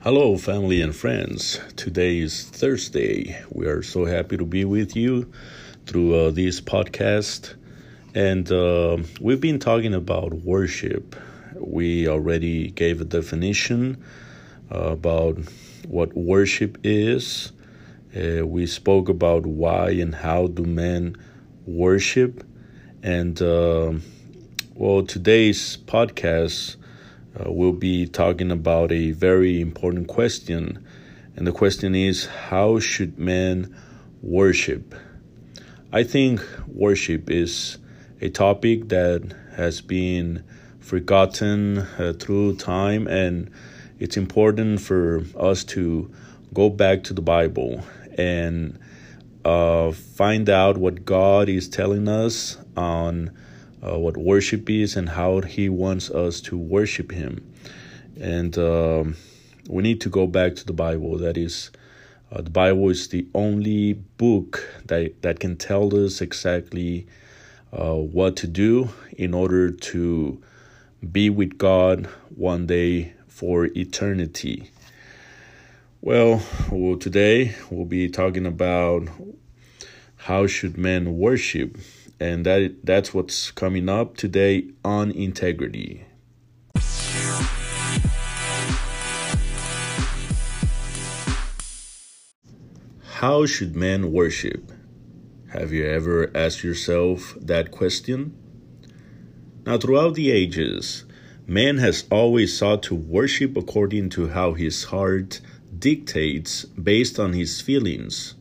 Hello, family and friends. Today is Thursday. We are so happy to be with you through uh, this podcast. And uh, we've been talking about worship. We already gave a definition uh, about what worship is. Uh, we spoke about why and how do men worship. And uh, well, today's podcast uh, we'll be talking about a very important question. And the question is how should men worship? I think worship is a topic that has been forgotten uh, through time, and it's important for us to go back to the Bible and uh, find out what God is telling us on uh, what worship is and how He wants us to worship Him. And um, we need to go back to the Bible. That is, uh, the Bible is the only book that that can tell us exactly uh, what to do in order to be with God one day for eternity. Well, well, today we'll be talking about how should men worship and that that's what's coming up today on integrity. How should men worship? Have you ever asked yourself that question? Now, throughout the ages, man has always sought to worship according to how his heart dictates based on his feelings.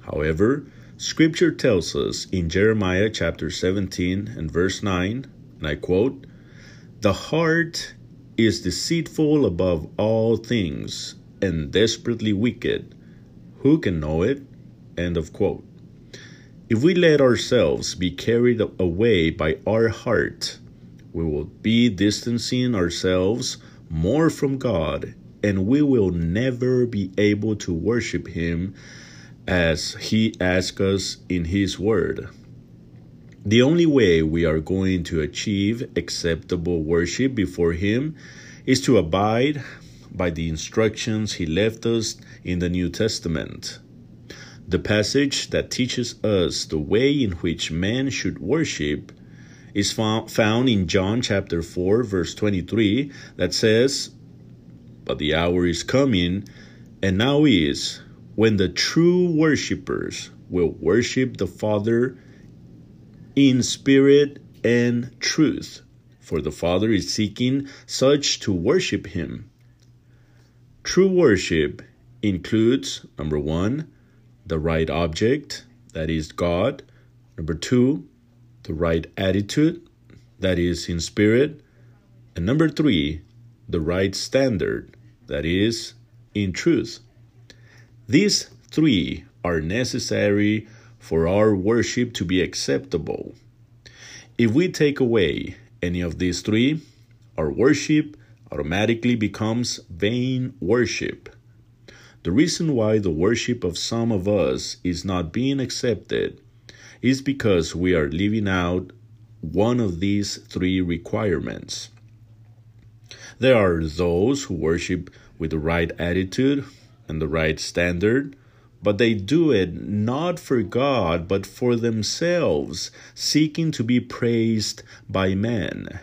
However, Scripture tells us in Jeremiah chapter 17 and verse 9, and I quote, The heart is deceitful above all things and desperately wicked. Who can know it? End of quote. If we let ourselves be carried away by our heart, we will be distancing ourselves more from God and we will never be able to worship Him as He asks us in His Word. The only way we are going to achieve acceptable worship before Him is to abide by the instructions He left us in the New Testament. The passage that teaches us the way in which men should worship is found in John chapter 4, verse 23, that says, But the hour is coming, and now is, when the true worshippers will worship the Father in spirit and truth, for the Father is seeking such to worship Him. True worship includes number one, the right object, that is God, number two, the right attitude, that is in spirit, and number three, the right standard, that is in truth. These three are necessary for our worship to be acceptable. If we take away any of these three, our worship automatically becomes vain worship. The reason why the worship of some of us is not being accepted is because we are leaving out one of these three requirements. There are those who worship with the right attitude, and the right standard, but they do it not for God, but for themselves, seeking to be praised by men.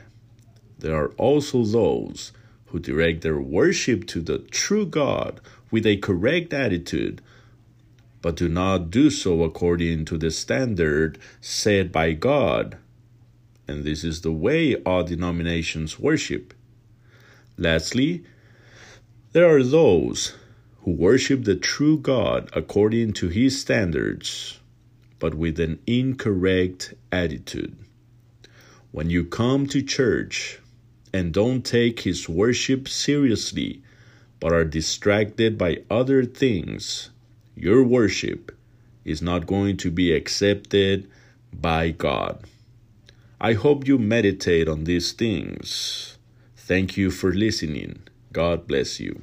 There are also those who direct their worship to the true God with a correct attitude, but do not do so according to the standard set by God. And this is the way all denominations worship. Lastly, there are those who worship the true God according to his standards, but with an incorrect attitude. When you come to church and don't take his worship seriously, but are distracted by other things, your worship is not going to be accepted by God. I hope you meditate on these things. Thank you for listening. God bless you.